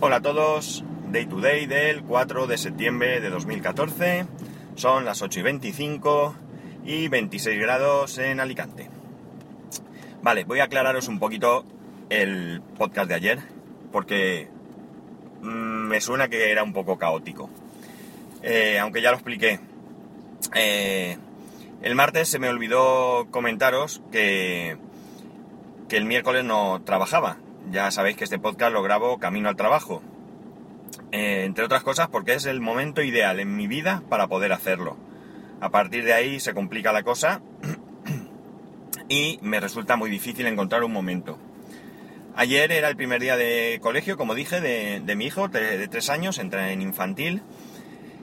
Hola a todos, Day to Day del 4 de septiembre de 2014, son las 8 y 25 y 26 grados en Alicante. Vale, voy a aclararos un poquito el podcast de ayer, porque mm, me suena que era un poco caótico. Eh, aunque ya lo expliqué. Eh, el martes se me olvidó comentaros que, que el miércoles no trabajaba. Ya sabéis que este podcast lo grabo camino al trabajo. Eh, entre otras cosas porque es el momento ideal en mi vida para poder hacerlo. A partir de ahí se complica la cosa y me resulta muy difícil encontrar un momento. Ayer era el primer día de colegio, como dije, de, mi hijo de, tres años, entra en infantil.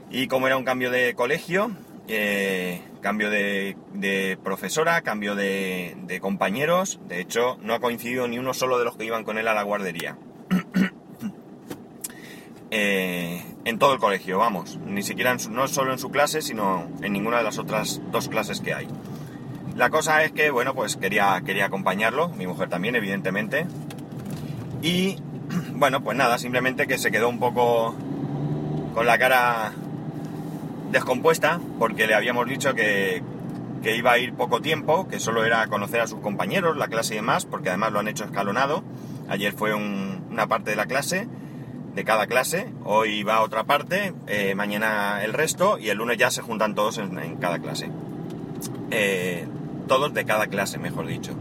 Y como era un cambio de colegio, eh, cambio de, profesora, cambio de, compañeros, de hecho no ha coincidido ni uno solo de los que iban con él a la guardería. Eh, en todo el colegio, vamos, ni siquiera no solo en su clase, sino en ninguna de las otras dos clases que hay. La cosa es que, bueno, pues quería, quería acompañarlo, mi mujer también, evidentemente. Y, bueno, pues nada, simplemente que se quedó un poco con la cara descompuesta porque le habíamos dicho que, iba a ir poco tiempo, que solo era conocer a sus compañeros, la clase y demás, porque además lo han hecho escalonado. Ayer fue una parte de la clase, de cada clase, hoy va otra parte, eh, mañana el resto y el lunes ya se juntan todos en, cada clase. Eh, todos de cada clase, mejor dicho.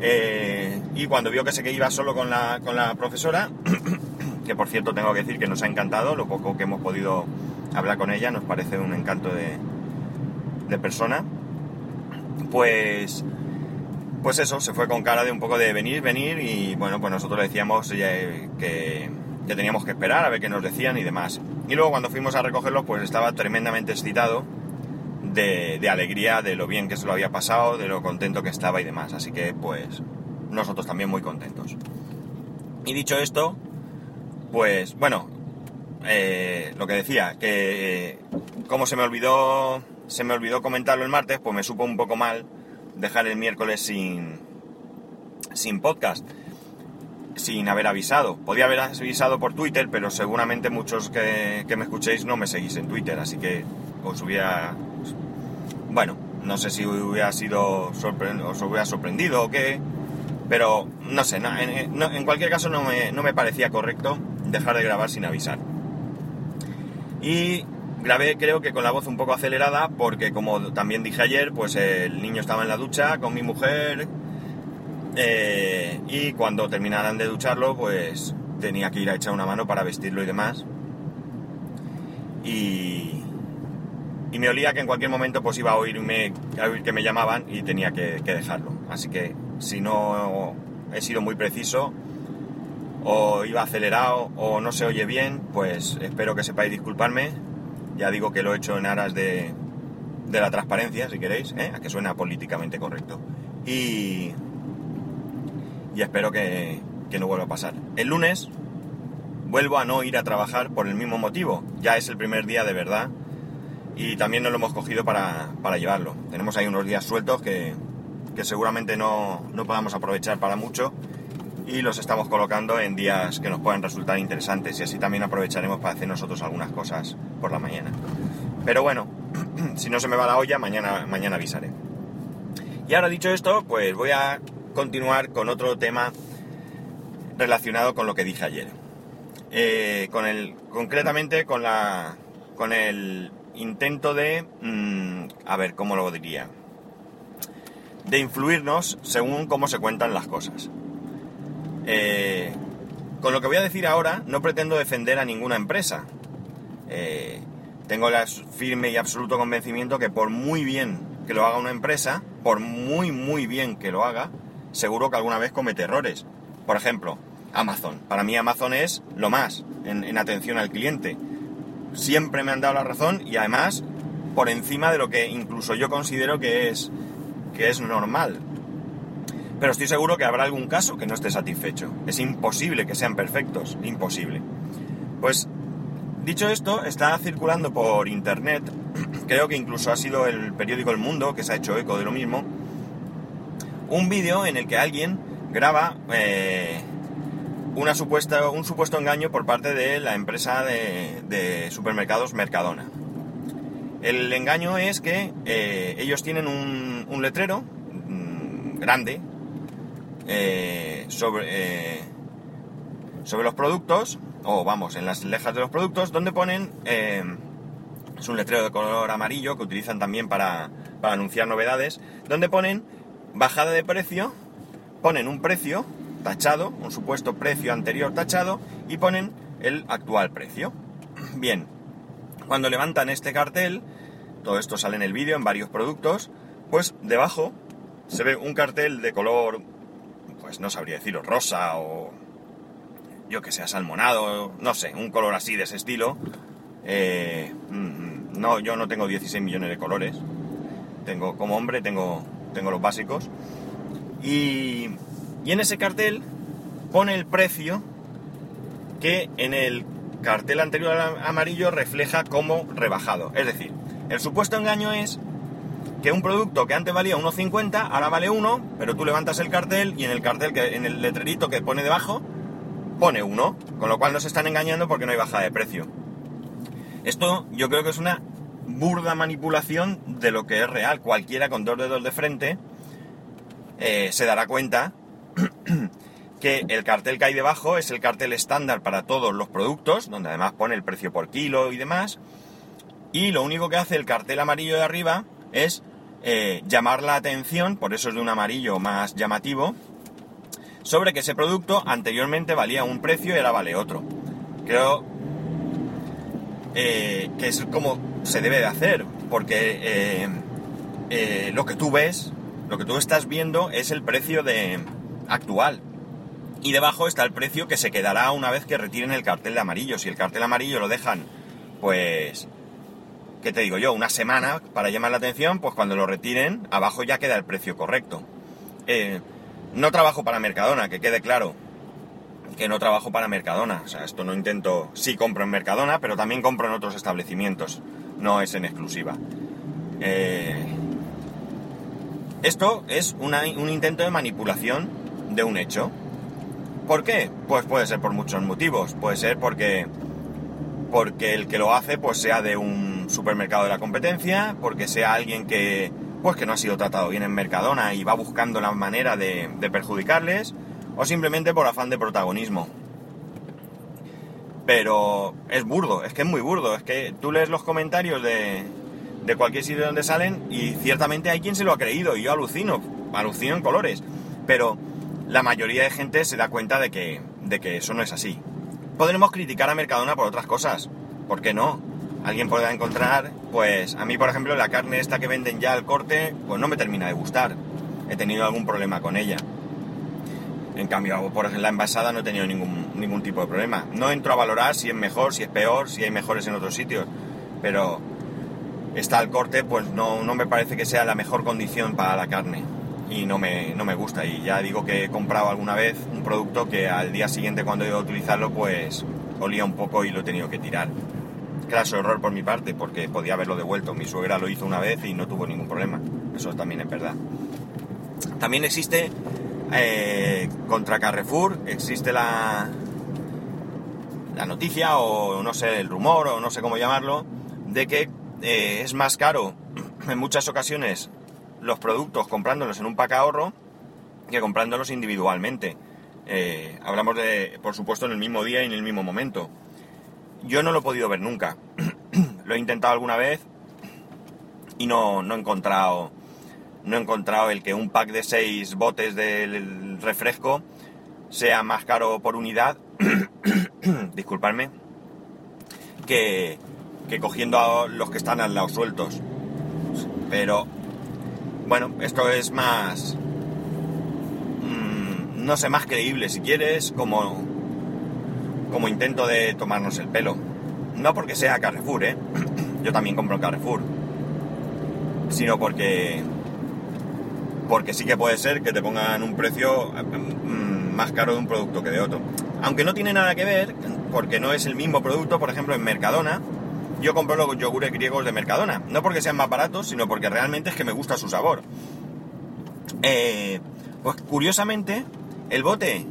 Eh, y cuando vio que se que iba solo con la, con la profesora, que por cierto tengo que decir que nos ha encantado, lo poco que hemos podido hablar con ella, nos parece un encanto de, de persona. Pues, pues eso, se fue con cara de un poco de venir, venir y bueno, pues nosotros le decíamos que, ya teníamos que esperar a ver qué nos decían y demás. Y luego cuando fuimos a recogerlo, pues estaba tremendamente excitado de, de, alegría, de lo bien que se lo había pasado, de lo contento que estaba y demás. Así que pues nosotros también muy contentos. Y dicho esto, pues bueno, eh, lo que decía, que como se me olvidó, se me olvidó comentarlo el martes, pues me supo un poco mal dejar el miércoles sin, sin podcast, sin haber avisado. Podía haber avisado por Twitter, pero seguramente muchos que, me escuchéis no me seguís en Twitter, así que os hubiera, bueno, no sé si hubiera sido os hubiera sorprendido o qué, pero no sé, en, cualquier caso no me, no me parecía correcto dejar de grabar sin avisar. Y grabé creo que con la voz un poco acelerada porque como también dije ayer, pues el niño estaba en la ducha con mi mujer eh, y cuando terminaran de ducharlo pues tenía que ir a echar una mano para vestirlo y demás. Y, y me olía que en cualquier momento pues iba a oírme oír que me llamaban y tenía que, que dejarlo. Así que si no he sido muy preciso, o iba acelerado o no se oye bien, pues espero que sepáis disculparme. Ya digo que lo he hecho en aras de, de la transparencia, si queréis, ¿eh? a que suena políticamente correcto. Y, y espero que, que no vuelva a pasar. El lunes vuelvo a no ir a trabajar por el mismo motivo. Ya es el primer día de verdad y también nos lo hemos cogido para, para llevarlo. Tenemos ahí unos días sueltos que, que seguramente no, no podamos aprovechar para mucho y los estamos colocando en días que nos puedan resultar interesantes y así también aprovecharemos para hacer nosotros algunas cosas por la mañana. Pero bueno, si no se me va la olla, mañana, mañana avisaré. Y ahora dicho esto, pues voy a continuar con otro tema relacionado con lo que dije ayer. Eh, con el, concretamente con la, con el intento de, mm, a ver, ¿cómo lo diría? De influirnos según cómo se cuentan las cosas. Eh, con lo que voy a decir ahora, no pretendo defender a ninguna empresa. Eh, tengo el firme y absoluto convencimiento que por muy bien que lo haga una empresa, por muy, muy bien que lo haga, seguro que alguna vez comete errores. Por ejemplo, Amazon. Para mí Amazon es lo más en, en atención al cliente. Siempre me han dado la razón y además por encima de lo que incluso yo considero que es, que es normal pero estoy seguro que habrá algún caso que no esté satisfecho. Es imposible que sean perfectos, imposible. Pues, dicho esto, está circulando por internet, creo que incluso ha sido el periódico El Mundo que se ha hecho eco de lo mismo, un vídeo en el que alguien graba eh, una supuesta, un supuesto engaño por parte de la empresa de, supermercados Mercadona. El engaño es que eh, ellos tienen un, un letrero mm, grande eh, sobre, eh, sobre los productos, o vamos, en las lejas de los productos, donde ponen, es un letrero de color amarillo que utilizan también para, para anunciar novedades, donde ponen bajada de precio, ponen un precio tachado, un supuesto precio anterior tachado, y ponen el actual precio. Bien, cuando levantan este cartel, todo esto sale en el vídeo en varios productos, pues debajo se ve un cartel de color, pues no sabría deciros, rosa o yo que sea salmonado, no sé, un color así de ese estilo. Eh, mm, no, yo no tengo 16 millones de colores. Tengo, como hombre, tengo, tengo los básicos. Y, y en ese cartel pone el precio que en el cartel anterior amarillo refleja como rebajado. Es decir, el supuesto engaño es que un producto que antes valía 1,50 ahora vale 1, pero tú levantas el cartel y en el cartel, que, en el letrerito que pone debajo, pone 1, con lo cual nos están engañando porque no hay bajada de precio. Esto yo creo que es una burda manipulación de lo que es real. Cualquiera con dos dedos de frente eh, se dará cuenta que el cartel que hay debajo es el cartel estándar para todos los productos, donde además pone el precio por kilo y demás. Y lo único que hace el cartel amarillo de arriba es eh, llamar la atención, por eso es de un amarillo más llamativo, sobre que ese producto anteriormente valía un precio y ahora vale otro. Creo eh, que es como se debe de hacer, porque eh, lo que tú ves, lo que tú estás viendo es el precio de actual y debajo está el precio que se quedará una vez que retiren el cartel de amarillo. Si el cartel amarillo lo dejan, pues, ¿qué te digo yo? Una semana para llamar la atención, pues cuando lo retiren, abajo ya queda el precio correcto. Eh, no trabajo para Mercadona, que quede claro que no trabajo para Mercadona. O sea, esto no intento, sí compro en Mercadona, pero también compro en otros establecimientos. No es en exclusiva. Eh, esto es un intento de manipulación de un hecho. ¿Por qué? Pues puede ser por muchos motivos. Puede ser porque, porque el que lo hace pues sea de un supermercado de la competencia, porque sea alguien que, pues que no ha sido tratado bien en Mercadona y va buscando la manera de, perjudicarles, o simplemente por afán de protagonismo. Pero es burdo, es que es muy burdo, es que tú lees los comentarios de, de cualquier sitio donde salen y ciertamente hay quien se lo ha creído y yo alucino, alucino en colores. Pero la mayoría de gente se da cuenta de que, de que eso no es así. Podremos criticar a Mercadona por otras cosas, ¿por qué no? Alguien podrá encontrar, pues a mí por ejemplo la carne esta que venden ya al corte, pues no me termina de gustar. He tenido algún problema con ella. En cambio, por ejemplo, la envasada no he tenido ningún, ningún tipo de problema. No entro a valorar si es mejor, si es peor, si hay mejores en otros sitios. Pero está al corte, pues no, no me parece que sea la mejor condición para la carne y no me, no me gusta. Y ya digo que he comprado alguna vez un producto que al día siguiente cuando ido a utilizarlo pues olía un poco y lo he tenido que tirar. Claro, error por mi parte porque podía haberlo devuelto. Mi suegra lo hizo una vez y no tuvo ningún problema. Eso también es verdad. También existe eh, contra Carrefour, existe la, la noticia o no sé, el rumor o no sé cómo llamarlo, de que eh, es más caro en muchas ocasiones los productos comprándolos en un pack ahorro que comprándolos individualmente. Eh, hablamos de, por supuesto, en el mismo día y en el mismo momento. Yo no lo he podido ver nunca. lo he intentado alguna vez y no, no, he encontrado no he encontrado el que un pack de 6 botes del refresco sea más caro por unidad, disculpadme, que, que cogiendo a los que están al lado sueltos. Pero bueno, esto es más... Mm, no sé, más creíble si quieres, como, como intento de tomarnos el pelo. No porque sea Carrefour, ¿eh? Yo también compro Carrefour. Sino porque... Porque sí que puede ser que te pongan un precio mm, más caro de un producto que de otro. Aunque no tiene nada que ver, porque no es el mismo producto, por ejemplo, en Mercadona, yo compro los yogures griegos de Mercadona. No porque sean más baratos, sino porque realmente es que me gusta su sabor. Eh, pues curiosamente, el bote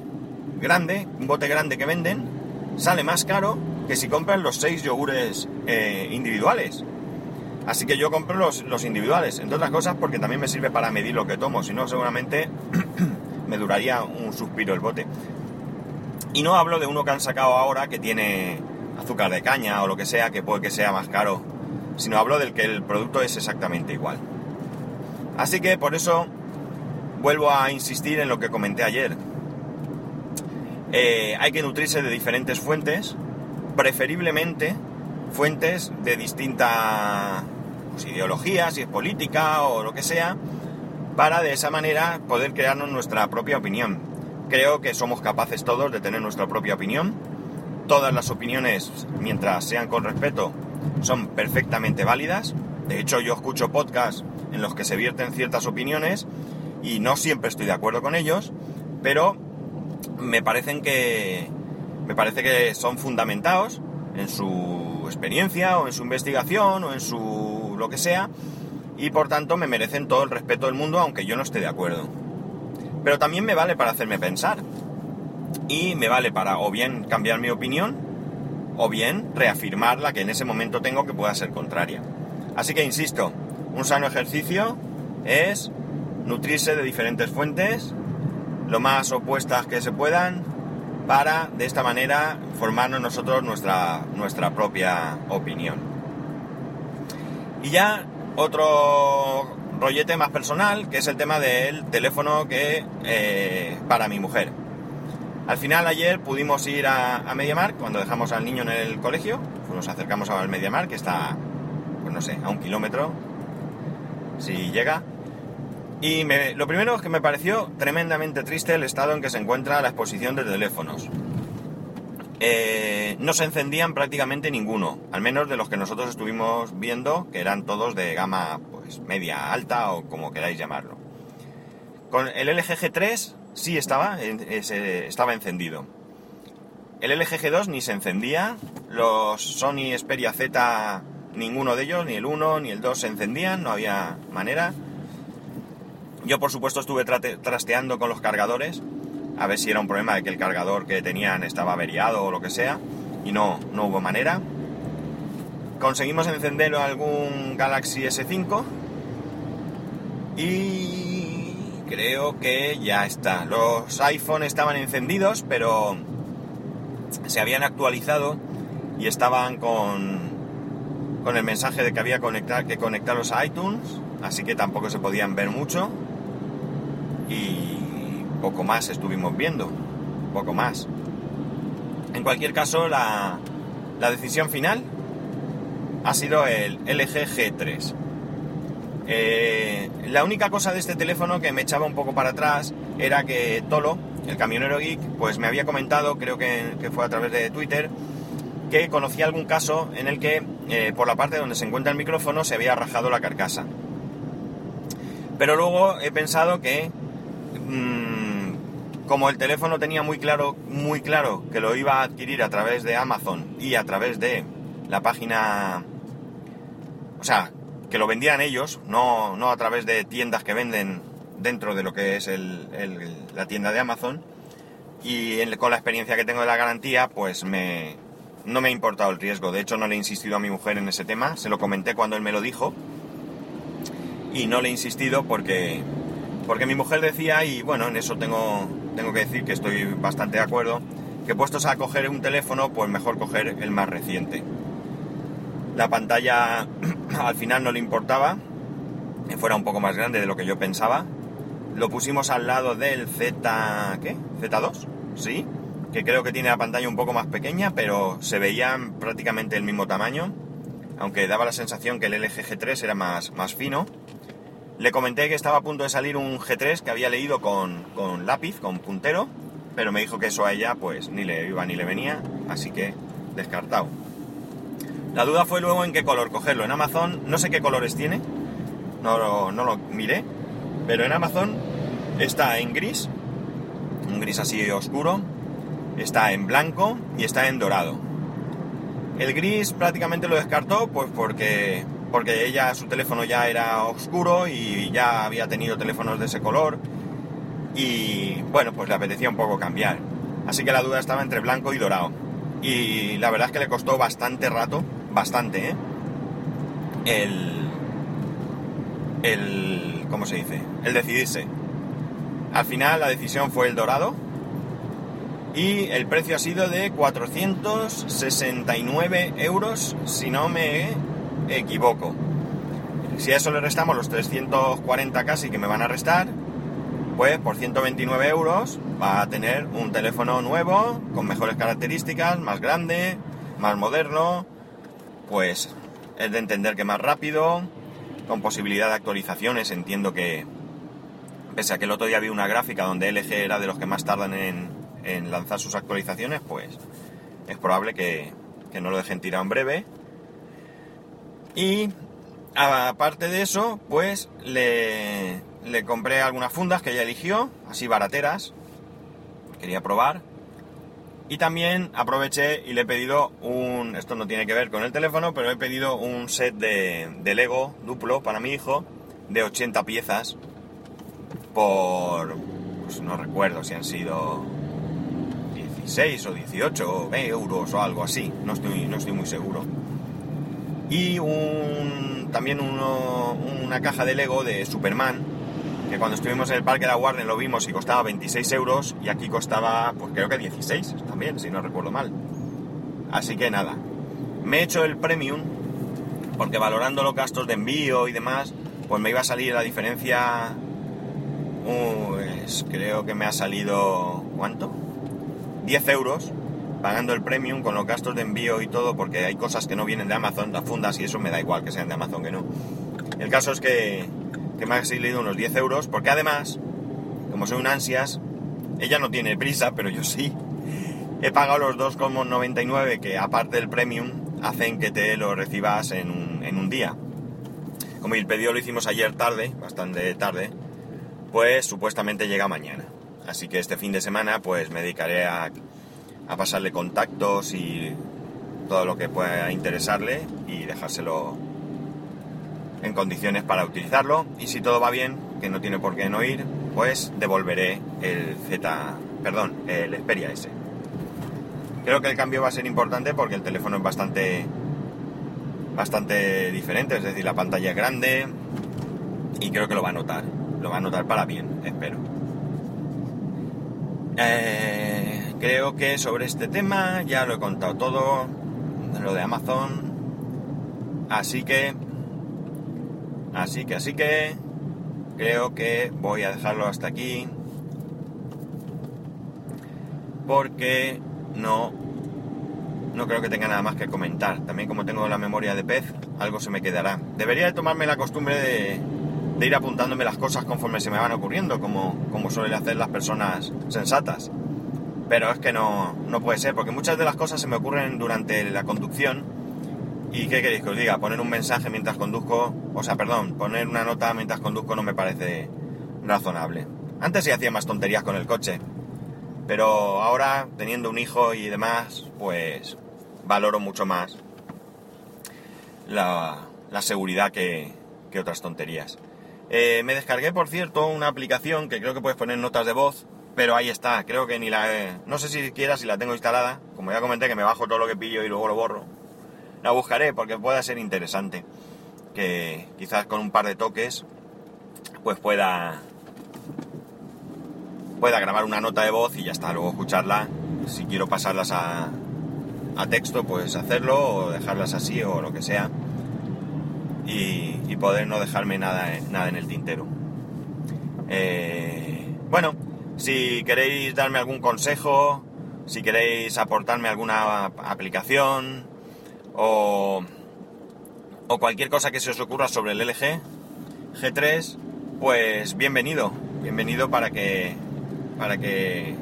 grande, un bote grande que venden, sale más caro que si compran los seis yogures eh, individuales. Así que yo compro los, los, individuales, entre otras cosas porque también me sirve para medir lo que tomo, si no seguramente me duraría un suspiro el bote. Y no hablo de uno que han sacado ahora que tiene azúcar de caña o lo que sea, que puede que sea más caro, sino hablo del que el producto es exactamente igual. Así que por eso vuelvo a insistir en lo que comenté ayer. Eh, hay que nutrirse de diferentes fuentes, preferiblemente fuentes de distinta pues, ideología, si es política o lo que sea, para de esa manera poder crearnos nuestra propia opinión. Creo que somos capaces todos de tener nuestra propia opinión. Todas las opiniones, mientras sean con respeto, son perfectamente válidas. De hecho, yo escucho podcasts en los que se vierten ciertas opiniones y no siempre estoy de acuerdo con ellos, pero me parecen que me parece que son fundamentados en su experiencia o en su investigación o en su lo que sea y por tanto me merecen todo el respeto del mundo aunque yo no esté de acuerdo. Pero también me vale para hacerme pensar y me vale para o bien cambiar mi opinión o bien reafirmar la que en ese momento tengo que pueda ser contraria. Así que insisto, un sano ejercicio es nutrirse de diferentes fuentes, lo más opuestas que se puedan, para de esta manera formarnos nosotros nuestra, nuestra propia opinión. Y ya otro rollete más personal, que es el tema del teléfono que eh, para mi mujer. Al final ayer pudimos ir a, a MediaMark cuando dejamos al niño en el colegio, nos acercamos al MediaMark que está, pues no sé, a un kilómetro, si llega, y lo primero es que me pareció tremendamente triste el estado en que se encuentra la exposición de teléfonos. Eh, no se encendían prácticamente ninguno, al menos de los que nosotros estuvimos viendo, que eran todos de gama pues media alta o como queráis llamarlo. Con el LG G3 sí estaba, estaba encendido. El LG G2 ni se encendía, los Sony Xperia Z, ninguno de ellos, ni el 1 ni el 2 se encendían, no había manera. Yo por supuesto estuve trasteando con los cargadores a ver si era un problema de que el cargador que tenían estaba averiado o lo que sea y no, no hubo manera. Conseguimos encender algún Galaxy S5 y creo que ya está. Los iPhone estaban encendidos pero se habían actualizado y estaban con, con el mensaje de que había conectar, que conectarlos a iTunes, así que tampoco se podían ver mucho y poco más estuvimos viendo, poco más. En cualquier caso, la, decisión final ha sido el LG G3. Eh, la única cosa de este teléfono que me echaba un poco para atrás era que Tolo, el camionero geek, pues me había comentado, creo que, fue a través de Twitter, que conocía algún caso en el que eh, por la parte donde se encuentra el micrófono se había rajado la carcasa. Pero luego he pensado que Mm, como el teléfono tenía muy claro, muy claro que lo iba a adquirir a través de Amazon y a través de la página, o sea, que lo vendían ellos, no, no a través de tiendas que venden dentro de lo que es la tienda de Amazon. Y con la experiencia que tengo de la garantía, pues me, no me ha importado el riesgo. De hecho, no le he insistido a mi mujer en ese tema. Se lo comenté cuando él me lo dijo. Y no le he insistido porque, porque mi mujer decía, y bueno, en eso tengo, tengo que decir que estoy bastante de acuerdo, que puestos a coger un teléfono, pues mejor coger el más reciente. La pantalla al final no le importaba, que fuera un poco más grande de lo que yo pensaba. Lo pusimos al lado del Z... ¿qué? Z2, sí, que creo que tiene la pantalla un poco más pequeña, pero se veían prácticamente el mismo tamaño, aunque daba la sensación que el LG G3 era más, más fino. Le comenté que estaba a punto de salir un G3 que había leído con, lápiz, con puntero, pero me dijo que eso a ella pues ni le iba ni le venía, así que descartado. La duda fue luego en qué color cogerlo. En Amazon, no sé qué colores tiene, no, no lo miré, pero en Amazon está en gris, un gris así oscuro, está en blanco y está en dorado. El gris prácticamente lo descartó pues porque porque ella su teléfono ya era oscuro y ya había tenido teléfonos de ese color y bueno, pues le apetecía un poco cambiar. Así que la duda estaba entre blanco y dorado. Y la verdad es que le costó bastante rato, bastante, ¿eh? El... El... ¿Cómo se dice? El decidirse. Al final la decisión fue el dorado. Y el precio ha sido de 469 euros, si no me equivoco. Si a eso le restamos los 340 casi que me van a restar, pues por 129 euros va a tener un teléfono nuevo, con mejores características, más grande, más moderno, pues es de entender que más rápido, con posibilidad de actualizaciones, entiendo que, pese a que el otro día vi una gráfica donde LG era de los que más tardan en, lanzar sus actualizaciones, pues es probable que, que no lo dejen tirado en breve. Y aparte de eso, pues le, le compré algunas fundas que ella eligió, así barateras, quería probar. Y también aproveché y le he pedido un, esto no tiene que ver con el teléfono, pero he pedido un set de, de Lego duplo para mi hijo de 80 piezas por, pues no recuerdo si han sido 16 o 18 euros o algo así, no estoy, no estoy muy seguro. Y un, también una caja de Lego de Superman que cuando estuvimos en el Parque de la Warner lo vimos y costaba 26 euros y aquí costaba, pues creo que 16 también, si no recuerdo mal. Así que nada, me he hecho el premium porque valorando los gastos de envío y demás, pues me iba a salir la diferencia, pues creo que me ha salido, ¿cuánto? 10 euros pagando el premium con los gastos de envío y todo, porque hay cosas que no vienen de Amazon, las fundas, y eso me da igual que sean de Amazon que no. El caso es que que me ha salido unos 10 euros, porque además, como soy un ansias, ella no tiene prisa, pero yo sí. He pagado los 2,99 que aparte del premium hacen que te lo recibas en un, en un día. Como el pedido lo hicimos ayer tarde, bastante tarde, pues supuestamente llega mañana. Así que este fin de semana pues me dedicaré a, a pasarle contactos y todo lo que pueda interesarle y dejárselo en condiciones para utilizarlo y si todo va bien, que no tiene por qué no ir, pues devolveré el Z, perdón, el Xperia S. Creo que el cambio va a ser importante porque el teléfono es bastante bastante diferente, es decir, la pantalla es grande y creo que lo va a notar, lo va a notar para bien, espero. Eh, creo que sobre este tema ya lo he contado todo, lo de Amazon, así que Así que, así que creo que voy a dejarlo hasta aquí. Porque no, no creo que tenga nada más que comentar. También como tengo la memoria de pez, algo se me quedará. Debería de tomarme la costumbre de, ir apuntándome las cosas conforme se me van ocurriendo, como, como suelen hacer las personas sensatas. Pero es que no, no puede ser, porque muchas de las cosas se me ocurren durante la conducción ¿Y qué queréis que os diga? Poner un mensaje mientras conduzco, o sea, perdón, poner una nota mientras conduzco no me parece razonable. Antes sí hacía más tonterías con el coche, pero ahora, teniendo un hijo y demás, pues valoro mucho más la, seguridad que, otras tonterías. Eh, me descargué, por cierto, una aplicación que creo que puedes poner notas de voz, pero ahí está, creo que ni la... no sé si siquiera si la tengo instalada, como ya comenté que me bajo todo lo que pillo y luego lo borro la buscaré porque pueda ser interesante. Que quizás con un par de toques pues pueda pueda grabar una nota de voz y ya está, luego escucharla. Si quiero pasarlas a, a texto, pues hacerlo o dejarlas así o lo que sea. Y, y poder no dejarme nada, nada en el tintero. Eh, bueno, si queréis darme algún consejo, si queréis aportarme alguna aplicación, o, cualquier cosa que se os ocurra sobre el LG G3, pues bienvenido, bienvenido para que para que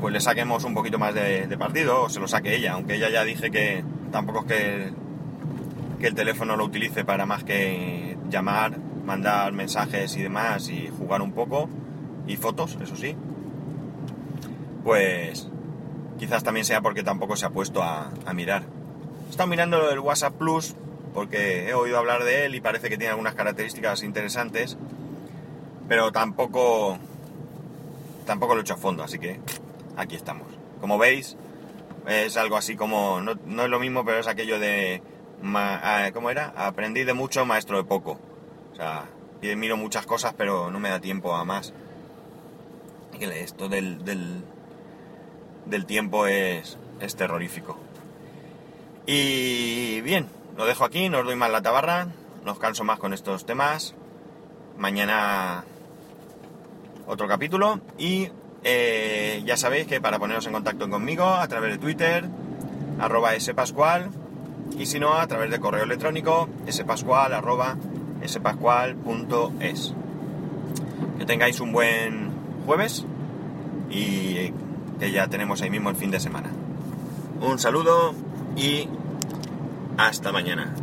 pues le saquemos un poquito más de, partido o se lo saque ella, aunque ella ya dije que tampoco es que, que el teléfono lo utilice para más que llamar, mandar mensajes y demás y jugar un poco y fotos, eso sí. Pues Quizás también sea porque tampoco se ha puesto a, mirar. He estado mirando lo del WhatsApp Plus porque he oído hablar de él y parece que tiene algunas características interesantes, pero tampoco tampoco lo he hecho a fondo, así que aquí estamos. Como veis, es algo así como, no, no es lo mismo, pero es aquello de, ma- ah, ¿cómo era? Aprendí de mucho, maestro de poco. O sea, miro muchas cosas, pero no me da tiempo a más. Esto del, del, del tiempo es, es terrorífico. Y bien, lo dejo aquí, no os doy más la tabarra, no os canso más con estos temas. Mañana otro capítulo y eh, ya sabéis que para poneros en contacto conmigo a través de Twitter, arroba spascual y si no a través de correo electrónico spascual arroba spascual.es. Que tengáis un buen jueves y que ya tenemos ahí mismo el fin de semana. Un saludo y hasta mañana.